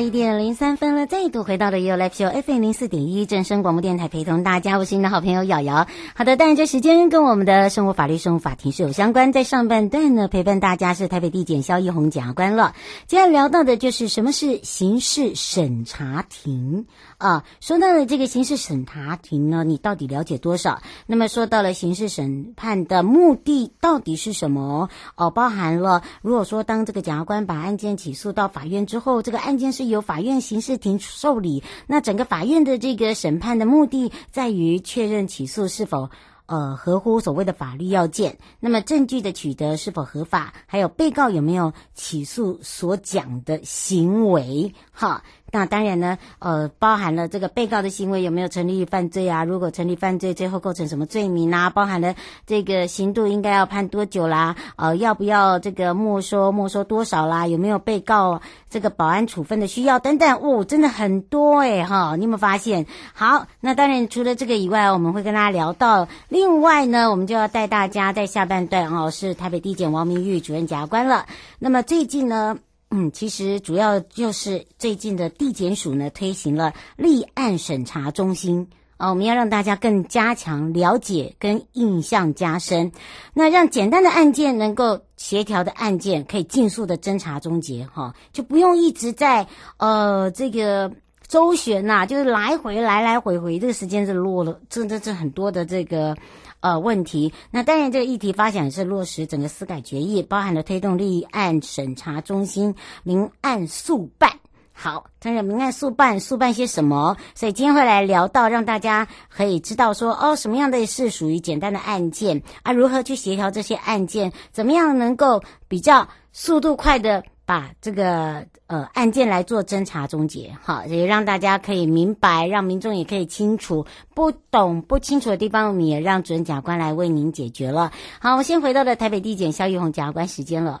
一点零三分。了，再度回到了 ufo FM 零四点一正声广播电台，陪同大家，我是你的好朋友瑶瑶。好的，但这时间跟我们的生活法律、生活法庭是有相关。在上半段呢，陪伴大家是台北地检萧奕弘检察官了。接下来聊到的就是什么是刑事审查庭啊？说到了这个刑事审查庭呢，你到底了解多少？那么说到了刑事审判的目的到底是什么？哦，包含了如果说当这个检察官把案件起诉到法院之后，这个案件。是由法院刑事庭受理，那整个法院的这个审判的目的在于确认起诉是否呃合乎所谓的法律要件，那么证据的取得是否合法，还有被告有没有起诉所讲的行为，哈。那当然呢，呃，包含了这个被告的行为有没有成立犯罪啊？如果成立犯罪，最后构成什么罪名啊？包含了这个刑度应该要判多久啦？呃，要不要这个没收？没收多少啦？有没有被告这个保安处分的需要等等？哦，真的很多诶哈！你有没有发现？好，那当然除了这个以外，我们会跟大家聊到。另外呢，我们就要带大家在下半段哦，是台北地检王明玉主任检察官了。那么最近呢？嗯，其实主要就是最近的地检署呢推行了立案审查中心。啊，我们要让大家更加强了解跟印象加深，那让简单的案件能够协调的案件可以尽速的侦查终结哈，就不用一直在呃这个周旋呐，就是来回来来回回，这个时间是落了，这这这很多的这个。呃，问题。那当然，这个议题发展是落实整个司改决议，包含了推动立案审查中心明案速办。好，当然明案速办，速办些什么？所以今天会来聊到，让大家可以知道说，哦，什么样的是属于简单的案件啊？如何去协调这些案件？怎么样能够比较速度快的？把这个呃案件来做侦查终结，好，也让大家可以明白，让民众也可以清楚，不懂不清楚的地方，我们也让主任检察官来为您解决了。好，我先回到了台北地检肖玉红检察官时间了。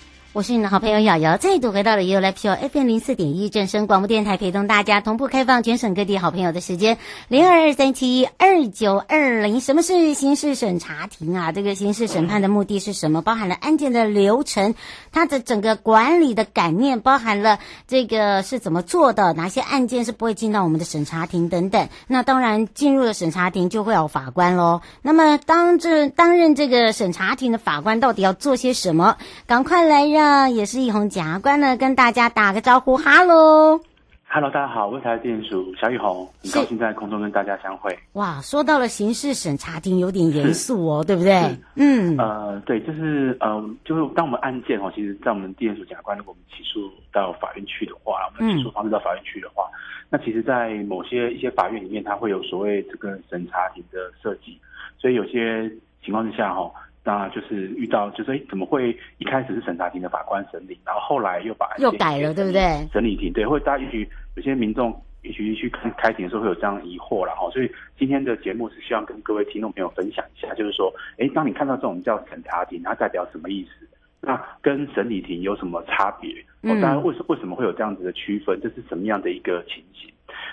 我是你的好朋友瑶瑶，再度回到了 ufo FM 零四点一正声广播电台，陪同大家同步开放全省各地好朋友的时间零二二三七二九二零。什么是刑事审查庭啊？这个刑事审判的目的是什么？包含了案件的流程，它的整个管理的概念，包含了这个是怎么做的，哪些案件是不会进到我们的审查庭等等。那当然进入了审查庭就会有法官喽。那么当这担任这个审查庭的法官到底要做些什么？赶快来让。那也是一红检察官呢，跟大家打个招呼，哈喽，哈喽，大家好，我是台北地检署萧奕弘，很高兴在空中跟大家相会。哇，说到了刑事审查庭，有点严肃哦，对不对？嗯，呃，对，就是呃，就是当我们案件哦，其实，在我们地检署检察官，如果我们起诉到法院去的话，我们起诉方式到法院去的话，嗯、那其实，在某些一些法院里面，它会有所谓这个审查庭的设计，所以有些情况之下哈。当然就是遇到，就是诶，怎么会一开始是审查庭的法官审理，然后后来又把又改了，对不对？审理庭对，或者大家也许有些民众也许去看开庭的时候会有这样疑惑了哈，所以今天的节目是希望跟各位听众朋友分享一下，就是说，哎，当你看到这种叫审查庭，它代表什么意思？那跟审理庭有什么差别？哦，当然为什为什么会有这样子的区分？这是什么样的一个情形？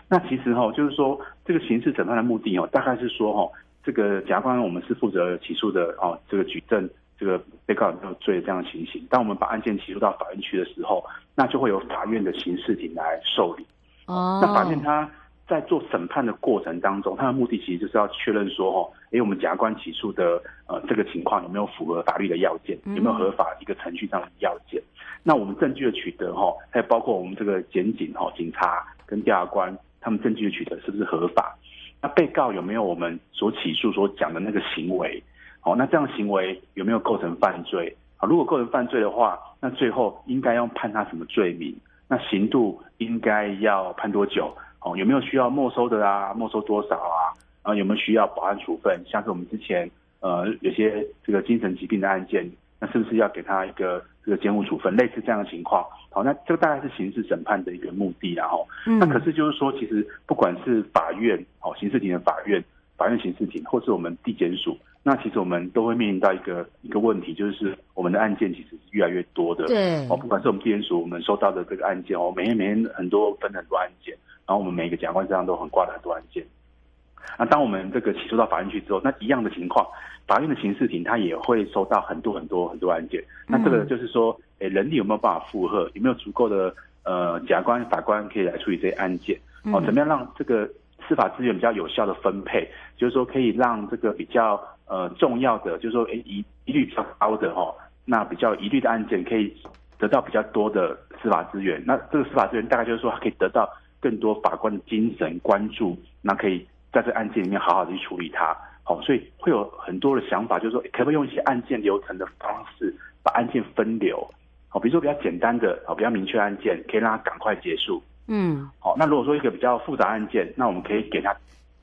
那其实哈，就是说这个刑事审判的目的哦，大概是说哈，这个检察官我们是负责起诉的哦，这个举证这个被告人有罪这样的情形。当我们把案件起诉到法院去的时候，那就会有法院的刑事庭来受理。哦，那法院他在做审判的过程当中，他的目的其实就是要确认说哈，哎，我们检察官起诉的呃这个情况有没有符合法律的要件，有没有合法一个程序上的要件。那我们证据的取得哈，还有包括我们这个检警哈、警察跟调查官。他们证据的取得是不是合法？那被告有没有我们所起诉所讲的那个行为？好，那这样行为有没有构成犯罪？啊，如果构成犯罪的话，那最后应该要判他什么罪名？那刑度应该要判多久？哦，有没有需要没收的啊？没收多少啊？啊，有没有需要保安处分？像是我们之前呃有些这个精神疾病的案件，那是不是要给他一个这个监护处分？类似这样的情况。好，那这个大概是刑事审判的一个目的，然后，那可是就是说，其实不管是法院，哦，刑事庭的法院、法院刑事庭，或是我们地检署，那其实我们都会面临到一个一个问题，就是我们的案件其实是越来越多的，对，哦，不管是我们地检署，我们收到的这个案件哦，每天每天很多分很多案件，然后我们每个检察官身上都很挂了很多案件，那当我们这个起诉到法院去之后，那一样的情况，法院的刑事庭他也会收到很多很多很多案件，那这个就是说。诶，人力有没有办法负荷？有没有足够的呃检察官、法官可以来处理这些案件？哦，怎么样让这个司法资源比较有效的分配？就是说，可以让这个比较呃重要的，就是说，诶，疑疑虑比较高的哈、哦，那比较疑虑的案件，可以得到比较多的司法资源。那这个司法资源大概就是说，它可以得到更多法官的精神关注，那可以在这个案件里面好好的去处理它。好、哦，所以会有很多的想法，就是说，可不可以用一些案件流程的方式，把案件分流？好，比如说比较简单的，好，比较明确案件，可以让它赶快结束。嗯，好，那如果说一个比较复杂案件，那我们可以给他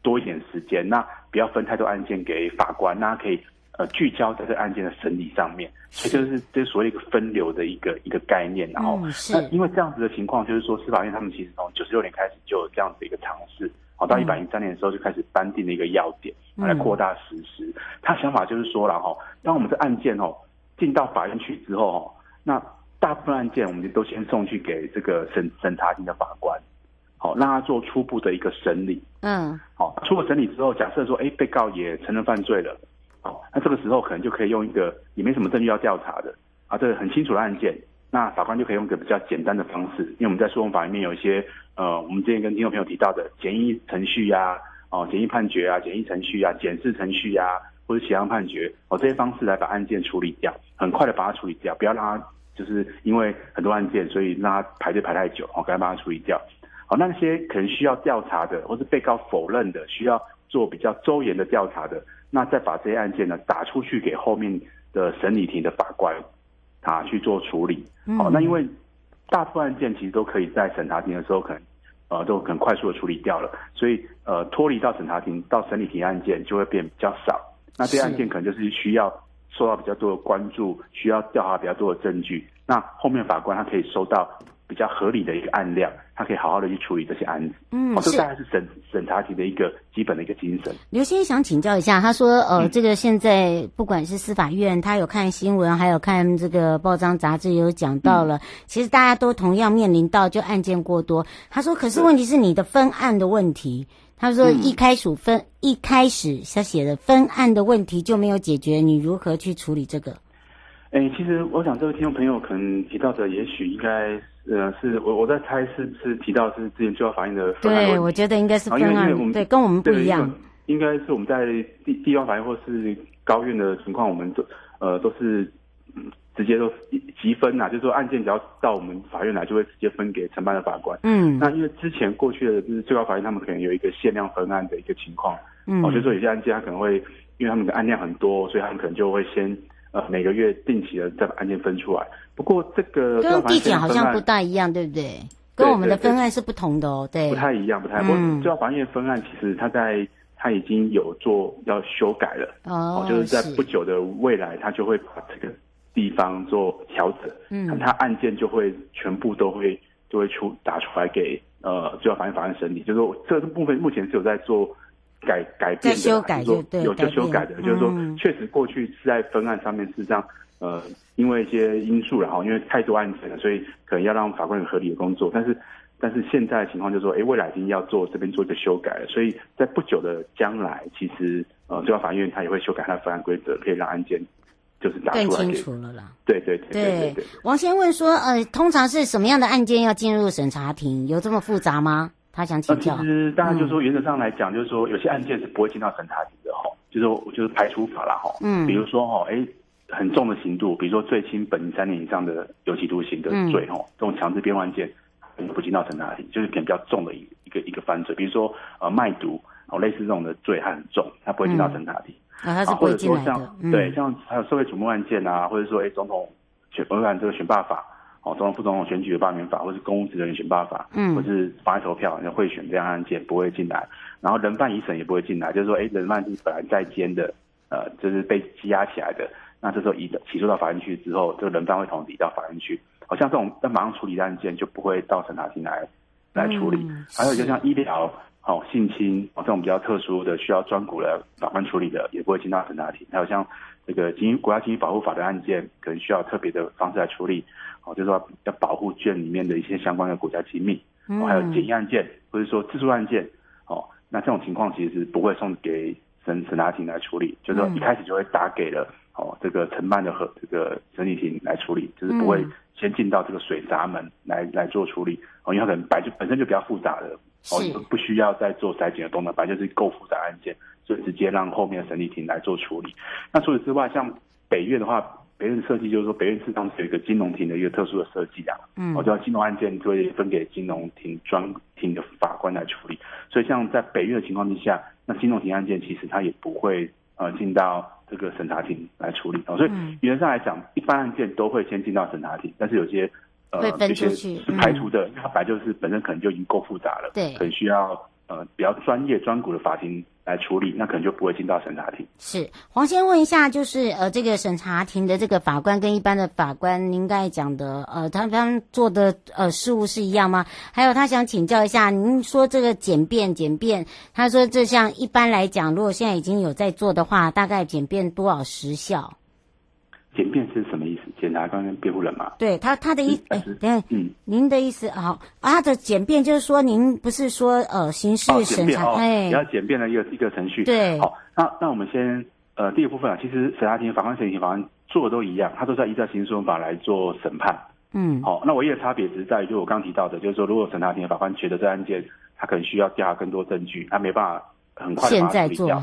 多一点时间，那不要分太多案件给法官，那可以呃聚焦在这个案件的审理上面。所以就是这是所谓一个分流的一个一个概念。然后，那因为这样子的情况，就是说司法院他们其实从九十六年开始就有这样子一个尝试，好，到一百零三年的时候就开始颁定了一个要点来扩大实施。他想法就是说了哈，当我们这案件哦进到法院去之后哦，那大部分案件，我们就都先送去给这个审审查庭的法官，好，让他做初步的一个审理。嗯，好，初步审理之后，假设说，哎，被告也承认犯罪了，好，那这个时候可能就可以用一个也没什么证据要调查的啊，这个很清楚的案件，那法官就可以用个比较简单的方式，因为我们在诉讼法里面有一些呃，我们之前跟听众朋友提到的简易程序呀，哦，简易判决啊，简易程序啊，检视程序呀，或者协商判决，哦，这些方式来把案件处理掉，很快的把它处理掉，不要让它。就是因为很多案件，所以让他排队排太久，哦，赶快把它处理掉。好，那些可能需要调查的，或是被告否认的，需要做比较周延的调查的，那再把这些案件呢打出去给后面的审理庭的法官啊去做处理。好，那因为大部分案件其实都可以在审查庭的时候可能呃都很快速的处理掉了，所以呃脱离到审查庭到审理庭案件就会变比较少。那这些案件可能就是需要。受到比较多的关注，需要调查比较多的证据，那后面法官他可以收到比较合理的一个案量，他可以好好的去处理这些案子。嗯，这大概是审审查庭的一个基本的一个精神。刘先生想请教一下，他说，呃，嗯、这个现在不管是司法院，他有看新闻，还有看这个报章杂志，也有讲到了，嗯、其实大家都同样面临到就案件过多。他说，可是问题是你的分案的问题。他说：“一开始分、嗯、一开始他写的分案的问题就没有解决，你如何去处理这个？”哎，其实我想这位听众朋友可能提到的，也许应该呃是我我在猜是是提到是之前最高法院的分案。对，我觉得应该是分案。因为对，跟我们不一样。应该是我们在地地方法院或是高院的情况，我们都呃都是。直接都积分呐、啊，就是说案件只要到我们法院来，就会直接分给承办的法官。嗯，那因为之前过去的就是最高法院，他们可能有一个限量分案的一个情况。嗯，哦，就是说有些案件他可能会，因为他们的案量很多，所以他们可能就会先呃每个月定期的再把案件分出来。不过这个跟地检好像不大一样，对不对？跟我们的分案是不同的哦，对，不太一样，不太。不过最高法院分案其实他在他已经有做要修改了。哦，就是在不久的未来，他就会把这个。地方做调整，嗯，他案件就会全部都会就会出打出来给呃最高法院法院审理，就是说这个部分目前是有在做改改变的，修改就对，有就修改的，就是说确实过去是在分案上面是这样，呃，因为一些因素然后因为太多案件了，所以可能要让法官有合理的工作，但是。但是现在的情况就是说，哎，未来已经要做这边做一个修改了，所以在不久的将来，其实呃，最高法院他也会修改他的分案规则，可以让案件就是打出来更清楚了啦。对对对对对，对，对。王先问说，呃，通常是什么样的案件要进入审查庭？有这么复杂吗？他想请教。呃、其实大家就是说，原则上来讲，就是说有些案件是不会进到审查庭的哈，就是说就是排除法啦哈。嗯。比如说哈，哎，很重的刑度，比如说最轻本三年以上的有期徒刑的罪哈、嗯，这种强制辩护案件。不进到审查庭，就是可能比较重的一一个一个犯罪，比如说呃卖毒哦，类似这种的罪，还很重，他不会进到审查庭。啊、他，是不会进来的。或者说像、嗯、对，像还有社会瞩目案件啊，或者说哎总统选，违反这个选罢法哦，总统副总统选举的罢免法，或是公务职人员选罢法，嗯，或是妨碍投票、像贿选这样案件不会进来。然后人犯疑审也不会进来，就是说哎人犯是本来在监的，呃，就是被羁押起来的，那这时候移的起诉到法院去之后，这个人犯会同时移到法院去。好像这种要马上处理的案件就不会到审查庭来来处理，嗯、还有就像医疗、哦性侵哦这种比较特殊的需要专股的法官处理的，也不会进到审查庭。还有像这个经国家经济保护法的案件，可能需要特别的方式来处理，哦就是说要保护卷里面的一些相关的国家机密。哦，还有检疫案件或者说自诉案件，哦那这种情况其实是不会送给审审查庭来处理，就是说一开始就会打给了哦这个承办的和这个审理庭来处理，就是不会。先进到这个水闸门来来做处理哦，因为它可能本就本身就比较复杂的哦，就不需要再做筛检的动作，本来就是够复杂案件，所以直接让后面的审理庭来做处理。那除此之外，像北院的话，北院设计就是说，北院事实上是有一个金融庭的一个特殊的设计啊，嗯，我知道金融案件就会分给金融庭专庭的法官来处理，所以像在北院的情况之下，那金融庭案件其实它也不会呃进到。这个审查庭来处理。哦，所以原则上来讲，一般案件都会先进到审查庭，但是有些呃有些是排除的，它本来就是本身可能就已经够复杂了，对，很需要呃比较专业专股的法庭来处理，那可能就不会进到审查庭。是黄先问一下，就是呃这个审查庭的这个法官跟一般的法官，您刚才讲的呃他们做的呃事务是一样吗？还有他想请教一下，您说这个简便简便，他说这像一般来讲，如果现在已经有在做的话，大概简便多少时效？简便是什？检察官跟辩护人嘛？对他他的意哎，等下，嗯，您的意思好啊？他的简便就是说，您不是说呃刑事审查哎，比较简便的一个一个程序。对，好，那那我们先呃第一个部分啊，其实审查庭法官、审理庭法官做的都一样，他都在依照刑事诉讼法来做审判。嗯，好，那唯一的差别只是在于，就我刚提到的，就是说，如果审查庭的法官觉得这案件他可能需要调查更多证据，他没办法。很快的把它处理掉，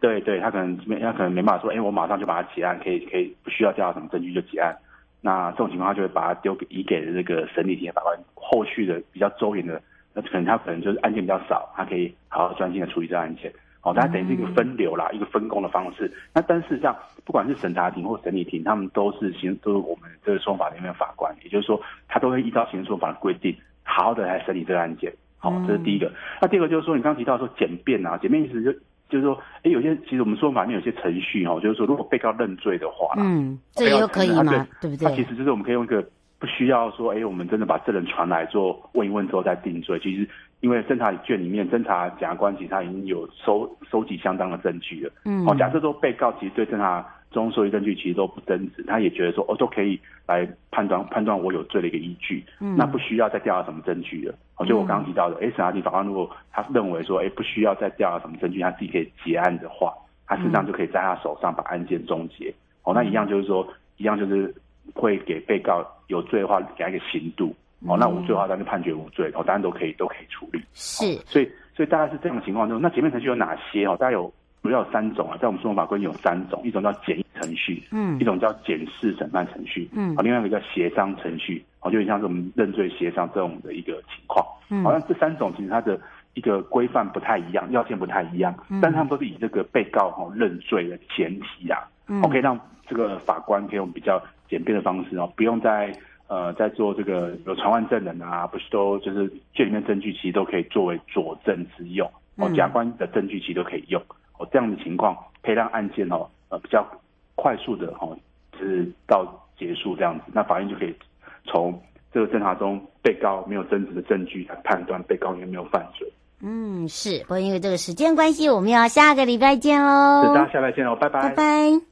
对对，他可能没，他可能没办法说，哎，我马上就把它结案，可以可以不需要调查什么证据就结案。那这种情况，他就会把它丢给移给这个审理庭法官，后续的比较周延的，那可能他可能就是案件比较少，他可以好好专心的处理这案件。哦，它等于是一个分流啦，一个分工的方式。那但事实上，不管是审查庭或审理庭，他们都是刑，都是我们这个诉讼法里面的法官，也就是说，他都会依照刑事诉讼法的规定，好好的来审理这个案件。好，这是第一个。那第二个就是说，你刚刚提到说简便啊，简便意思就就是说，哎，有些其实我们说法里面有些程序哈，就是说，如果被告认罪的话，嗯，这也可以吗？对，对不对？那其实就是我们可以用一个不需要说，哎，我们真的把证人传来做问一问之后再定罪。其实因为侦查卷里面，侦查检察官其实他已经有收收集相当的证据了。嗯，好，假设说被告其实对侦查中收集证据其实都不真实，他也觉得说，哦，都可以来判断判断我有罪的一个依据。嗯，那不需要再调查什么证据了。就我刚刚提到的，哎，审查庭法官如果他认为说，哎，不需要再调查什么证据，他自己可以结案的话，他实际上就可以在他手上把案件终结。哦，那一样就是说，一样就是会给被告有罪的话，给他一个刑度。哦，那无罪的话，他就判决无罪。哦，当然都可以都可以处理。是，所以所以大概是这样的情况中，那前面程序有哪些？哦，大概有主要有三种啊，在我们诉讼法规有三种，一种叫简易程序，嗯，一种叫简式审判程序，嗯，另外一个叫协商程序。哦，就像是我们认罪协商这种的一个情况，嗯，好像这三种其实它的一个规范不太一样，要件不太一样，嗯，但是他们都是以这个被告哈认罪的前提啊，嗯，可以让这个法官可以用比较简便的方式哦，不用再呃在做这个有传唤证人啊，不是都就是卷里面证据其实都可以作为佐证之用，哦，检察官的证据其实都可以用，哦，这样的情况可以让案件哦呃比较快速的哦就是到结束这样子，那法院就可以。从这个侦查中被告没有争执的证据来判断被告有没有犯罪。嗯，是，不过因为这个时间关系，我们要下个礼拜见喽。大家下礼拜见喽，拜拜，拜拜。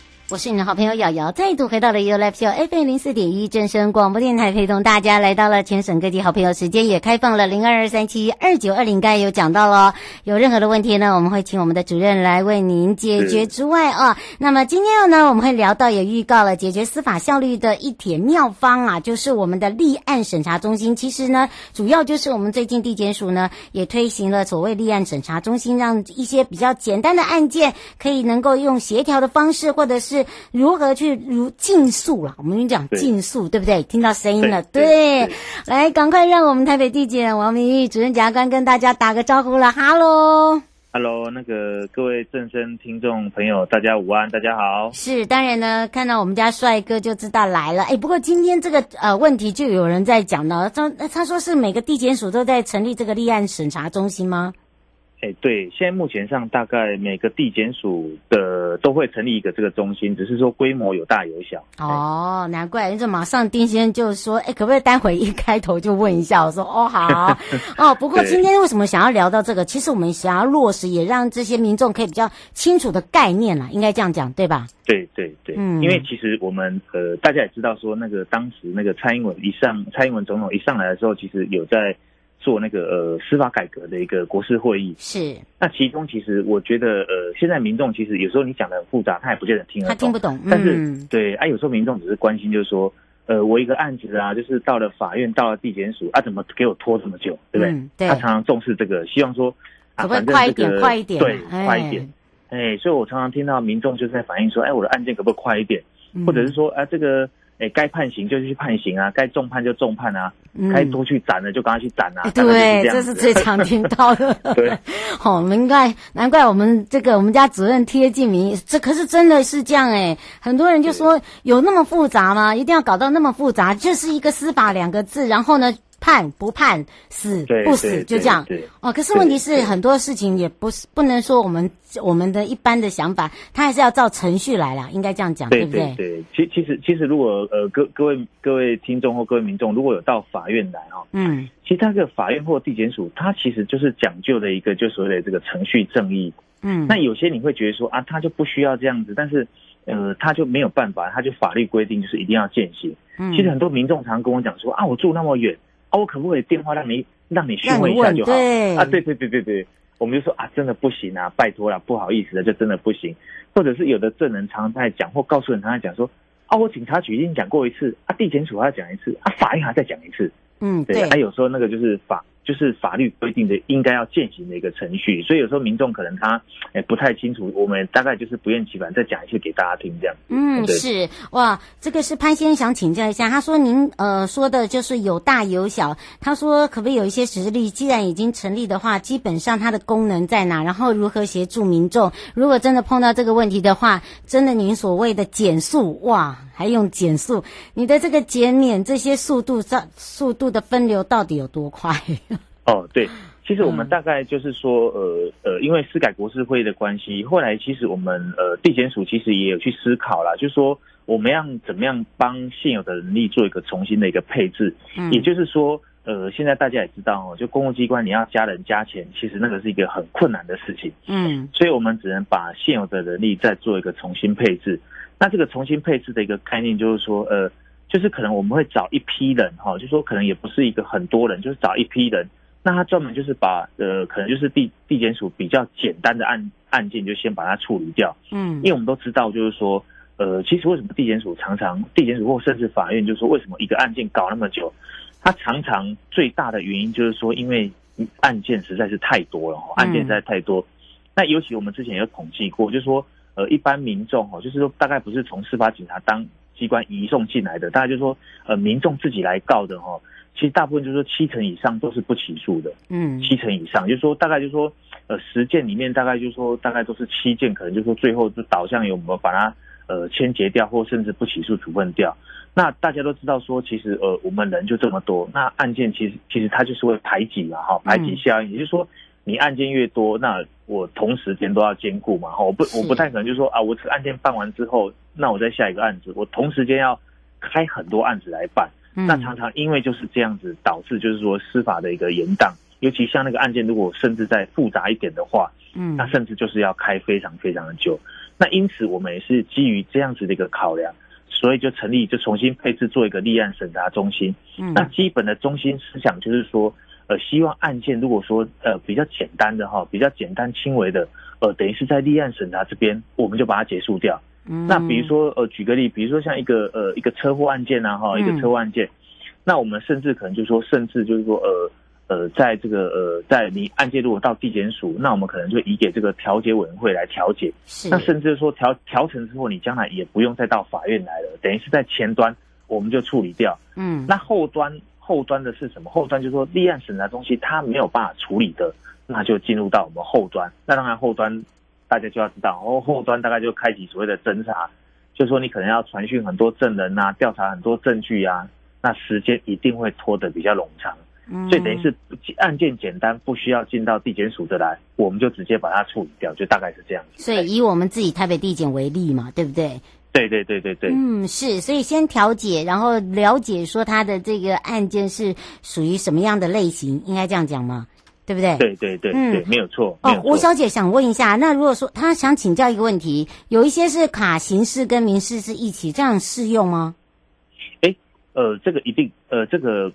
我是你的好朋友瑶瑶，再度回到了 You Live Show FM 零四点一正声广播电台，陪同大家来到了全省各地好朋友时间，也开放了零二二三七二九二零，刚有讲到了，有任何的问题呢，我们会请我们的主任来为您解决之外啊，那么今天呢，我们会聊到也预告了解决司法效率的一帖妙方啊，就是我们的立案审查中心。其实呢，主要就是我们最近地检署呢也推行了所谓立案审查中心，让一些比较简单的案件可以能够用协调的方式，或者是如何去如竞速了？我们讲竞速，对不对？听到声音了，对，来，赶快让我们台北地检王明玉主任检察官跟大家打个招呼了。哈喽，哈喽，那个各位正声听众朋友，大家午安，大家好。是，当然呢，看到我们家帅哥就知道来了。哎，不过今天这个呃问题就有人在讲了，他他说是每个地检署都在成立这个立案审查中心吗？哎，对，现在目前上大概每个地检署的都会成立一个这个中心，只是说规模有大有小。哦，难怪，你这马上丁先生就说，哎，可不可以待会一开头就问一下？我说，哦，好。哦，不过今天为什么想要聊到这个？其实我们想要落实，也让这些民众可以比较清楚的概念啦，应该这样讲，对吧？对对对，嗯，因为其实我们呃，大家也知道说，那个当时那个蔡英文一上，蔡英文总统一上来的时候，其实有在。做那个呃司法改革的一个国事会议是，那其中其实我觉得呃现在民众其实有时候你讲的很复杂，他也不见得听得懂，他听不懂。但是、嗯、对啊，有时候民众只是关心，就是说呃我一个案子啊，就是到了法院，到了地检署啊，怎么给我拖这么久，对不对？嗯、对他常常重视这个，希望说啊，反正这个快一点，快一点，对，哎、快一点。哎，所以我常常听到民众就是在反映说，哎，我的案件可不可以快一点？嗯、或者是说啊，这个。哎，该判刑就去判刑啊，该重判就重判啊，嗯、该多去斩的就赶快去斩啊。对，这，这是最常听到的。对，好，难怪难怪我们这个我们家主任贴近民意，这可是真的是这样哎。很多人就说有那么复杂吗？一定要搞到那么复杂？就是一个司法两个字，然后呢？判不判，死不死，就这样。哦，可是问题是很多事情也不是不能说我们我们的一般的想法，他还是要照程序来啦，应该这样讲，对不对？对，其其实其实如果呃各各位各位听众或各位民众如果有到法院来哈，嗯，其实他这个法院或地检署，它其实就是讲究的一个就所谓的这个程序正义。嗯，那有些你会觉得说啊，他就不需要这样子，但是呃，他就没有办法，他就法律规定就是一定要践行。嗯，其实很多民众常跟我讲说啊，我住那么远。啊，我可不可以电话让你让你询问一下就好？啊，对对对对对，我们就说啊，真的不行啊，拜托了，不好意思的，就真的不行。或者是有的证人常常在讲，或告诉人常在讲说，啊，我警察局已经讲过一次，啊，地检署还要讲一次，啊，法院还要再讲一次。嗯，对，还有时候那个就是法。就是法律规定的应该要践行的一个程序，所以有时候民众可能他诶不太清楚，我们大概就是不厌其烦再讲一些给大家听这样。嗯，是哇，这个是潘先生想请教一下，他说您呃说的就是有大有小，他说可不可以有一些实例？既然已经成立的话，基本上它的功能在哪？然后如何协助民众？如果真的碰到这个问题的话，真的您所谓的减速哇，还用减速？你的这个减免这些速度上速度的分流到底有多快？哦，对，其实我们大概就是说，呃呃，因为司改国事会的关系，后来其实我们呃地检署其实也有去思考啦，就是说我们要怎么样帮现有的人力做一个重新的一个配置，嗯，也就是说，呃，现在大家也知道哦，就公务机关你要加人加钱，其实那个是一个很困难的事情，嗯，所以我们只能把现有的人力再做一个重新配置。那这个重新配置的一个概念就是说，呃，就是可能我们会找一批人哈，就是说可能也不是一个很多人，就是找一批人。那他专门就是把呃，可能就是地地检署比较简单的案案件，就先把它处理掉。嗯，因为我们都知道，就是说，呃，其实为什么地检署常常地检署或甚至法院，就是说为什么一个案件搞那么久，它常常最大的原因就是说，因为案件实在是太多了，案件实在太多。嗯、那尤其我们之前有统计过，就是说，呃，一般民众哦，就是说大概不是从司法警察当机关移送进来的，大概就是说，呃，民众自己来告的哈。其实大部分就是说七成以上都是不起诉的，嗯，七成以上就是说大概就是说，呃，十件里面大概就是说大概都是七件，可能就是说最后就导向有没有把它呃签结掉，或甚至不起诉处分掉。那大家都知道说，其实呃我们人就这么多，那案件其实其实它就是会排挤嘛，哈，排挤效应，也就是说你案件越多，那我同时间都要兼顾嘛，哈，我不我不太可能就是说啊，我这个案件办完之后，那我再下一个案子，我同时间要开很多案子来办。那常常因为就是这样子导致，就是说司法的一个延宕，尤其像那个案件，如果甚至再复杂一点的话，嗯，那甚至就是要开非常非常的久。那因此我们也是基于这样子的一个考量，所以就成立就重新配置做一个立案审查中心。嗯，那基本的中心思想就是说，呃，希望案件如果说呃比较简单的哈，比较简单轻微的，呃，等于是在立案审查这边，我们就把它结束掉。嗯，那比如说，呃，举个例，比如说像一个呃一个车祸案件啊，哈，一个车祸案件，那我们甚至可能就是说，甚至就是说，呃呃，在这个呃，在你案件如果到地检署，那我们可能就移给这个调解委员会来调解。是，那甚至说调调成之后，你将来也不用再到法院来了，等于是在前端我们就处理掉。嗯，那后端后端的是什么？后端就是说立案审查中心它没有办法处理的，那就进入到我们后端。那当然后端。大家就要知道，然后后端大概就开启所谓的侦查，就是说你可能要传讯很多证人啊，调查很多证据啊，那时间一定会拖得比较冗长。嗯，所以等于是案件简单，不需要进到地检署的来，我们就直接把它处理掉，就大概是这样子。所以以我们自己台北地检为例嘛，对不对？对对对对对。嗯，是，所以先调解，然后了解说他的这个案件是属于什么样的类型，应该这样讲吗？对不对？对对对，嗯，对，没有错。哦，吴小姐想问一下，那如果说她想请教一个问题，有一些是卡刑事跟民事是一起这样适用吗？哎，呃，这个一定，呃，这个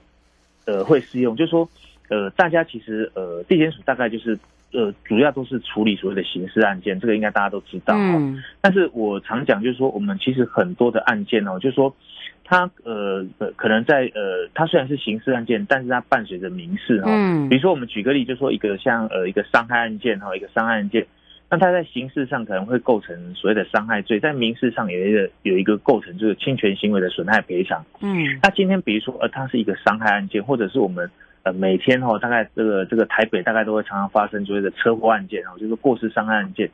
呃会适用，就是说，呃，大家其实呃地检署大概就是呃主要都是处理所谓的刑事案件，这个应该大家都知道。嗯，但是我常讲就是说，我们其实很多的案件哦，就是说。它呃呃，可能在呃，他虽然是刑事案件，但是它伴随着民事哈。嗯。比如说，我们举个例，就说一个像呃一个伤害案件哈，一个伤害案件，那他在刑事上可能会构成所谓的伤害罪，在民事上有一个有一个构成就是侵权行为的损害赔偿。嗯。那今天比如说呃，它是一个伤害案件，或者是我们呃每天哈，大概这个这个台北大概都会常常发生所谓的车祸案件哈，就是过失伤害案件。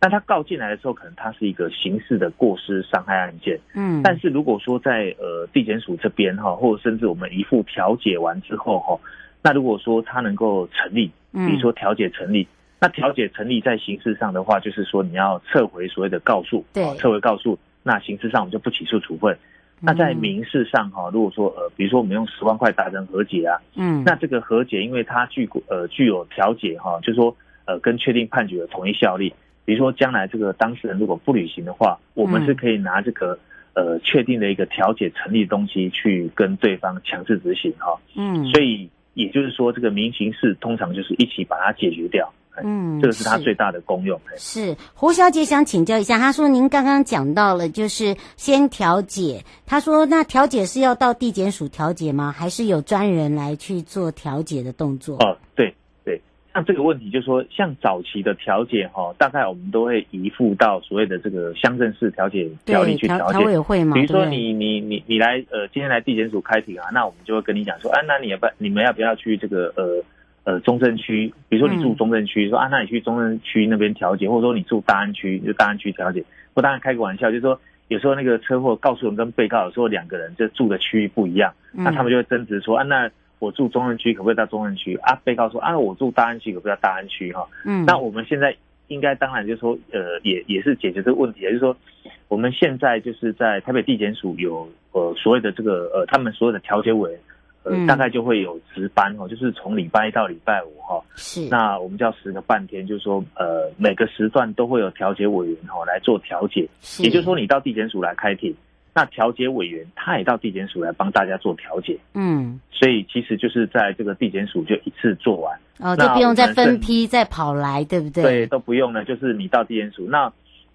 那他告进来的时候，可能他是一个刑事的过失伤害案件，嗯，但是如果说在呃地检署这边哈，或者甚至我们一副调解完之后哈，那如果说他能够成立，比如说调解成立，那调解成立在刑事上的话，就是说你要撤回所谓的告诉，对，撤回告诉，那刑事上我们就不起诉处分。那在民事上哈，如果说呃，比如说我们用十万块达成和解啊，嗯，那这个和解因为它具呃具有调解哈，就是说呃跟确定判决的统一效力。比如说，将来这个当事人如果不履行的话，我们是可以拿这个呃确定的一个调解成立的东西去跟对方强制执行哈。嗯，所以也就是说，这个民刑事通常就是一起把它解决掉。嗯，这个是它最大的功用。是胡小姐想请教一下，她说您刚刚讲到了就是先调解，她说那调解是要到地检署调解吗？还是有专人来去做调解的动作？哦，对。对，像这个问题就是说，像早期的调解哈，大概我们都会移付到所谓的这个乡镇市调解条例去调解。调委会嘛，比如说你你你你来呃，今天来地检署开庭啊，那我们就会跟你讲说，啊，那你要不你们要不要去这个呃呃中正区？比如说你住中正区，说啊，那你去中正区那边调解，或者说你住大安区，就大安区调解。我当然开个玩笑，就是说有时候那个车祸告诉我们跟被告有时候两个人就住的区域不一样，那他们就会争执说啊，那。我住中正区，可不可以到中正区啊？被告说啊，我住大安区，可不可以到大安区？哈，嗯，那我们现在应该当然就是说，呃，也也是解决这个问题，就是说，我们现在就是在台北地检署有呃所谓的这个呃他们所有的调解委，呃，大概就会有值班哦，就是从礼拜一到礼拜五哈，是，那我们叫十个半天，就是说呃每个时段都会有调解委员哈来做调解，也就是说你到地检署来开庭。那调解委员他也到地检署来帮大家做调解，嗯，所以其实就是在这个地检署就一次做完，哦，就不用再分批再跑来，对不对？对，都不用了，就是你到地检署，那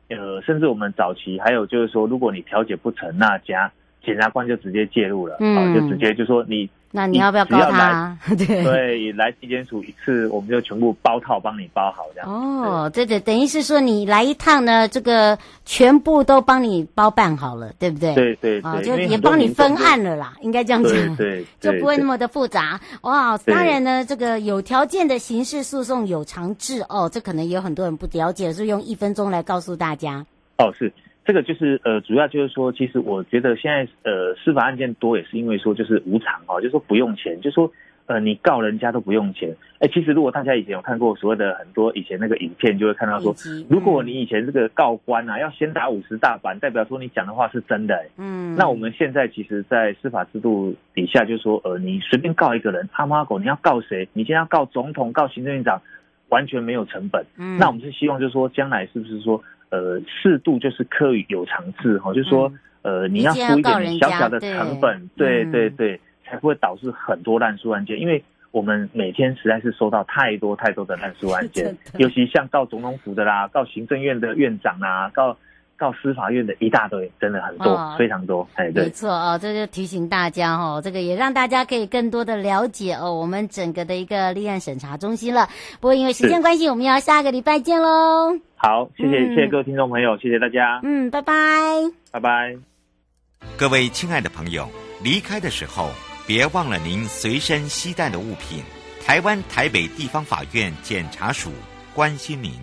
呃，甚至我们早期还有就是说，如果你调解不成，那家检察官就直接介入了，嗯，哦，就直接就说你。那你要不要告他？对对，来纪检署一次，我们就全部包套帮你包好这样。哦，对对，等于是说你来一趟呢，这个全部都帮你包办好了，对不对？对对对，哦，就也帮你分案了啦，应该这样讲，对，就不会那么的复杂。哇，当然呢，这个有条件的刑事诉讼有偿制哦，这可能有很多人不了解，是用一分钟来告诉大家。哦，是。这个就是呃，主要就是说，其实我觉得现在呃，司法案件多也是因为说就是无偿哦，就是说不用钱，就是说呃，你告人家都不用钱。哎，其实如果大家以前有看过所谓的很多以前那个影片，就会看到说，如果你以前这个告官啊，要先打五十大板，代表说你讲的话是真的。嗯，那我们现在其实，在司法制度底下，就是说呃，你随便告一个人，阿猫阿狗，你要告谁？你今天要告总统，告行政院长，完全没有成本。嗯，那我们是希望就是说，将来是不是说？呃，适度就是课予有偿制哈，就是说，嗯、呃，你要付一点小小的成本，对对对，才不会导致很多烂书案件。因为我们每天实在是收到太多太多的烂书案件，尤其像告总统府的啦，告行政院的院长啊，告。到司法院的一大堆，真的很多，哦、非常多。哎，对，没错哦，这就提醒大家哦，这个也让大家可以更多的了解哦，我们整个的一个立案审查中心了。不过因为时间关系，我们要下个礼拜见喽。好，谢谢、嗯、谢谢各位听众朋友，谢谢大家。嗯，拜拜，拜拜。各位亲爱的朋友，离开的时候别忘了您随身携带的物品。台湾台北地方法院检察署关心您。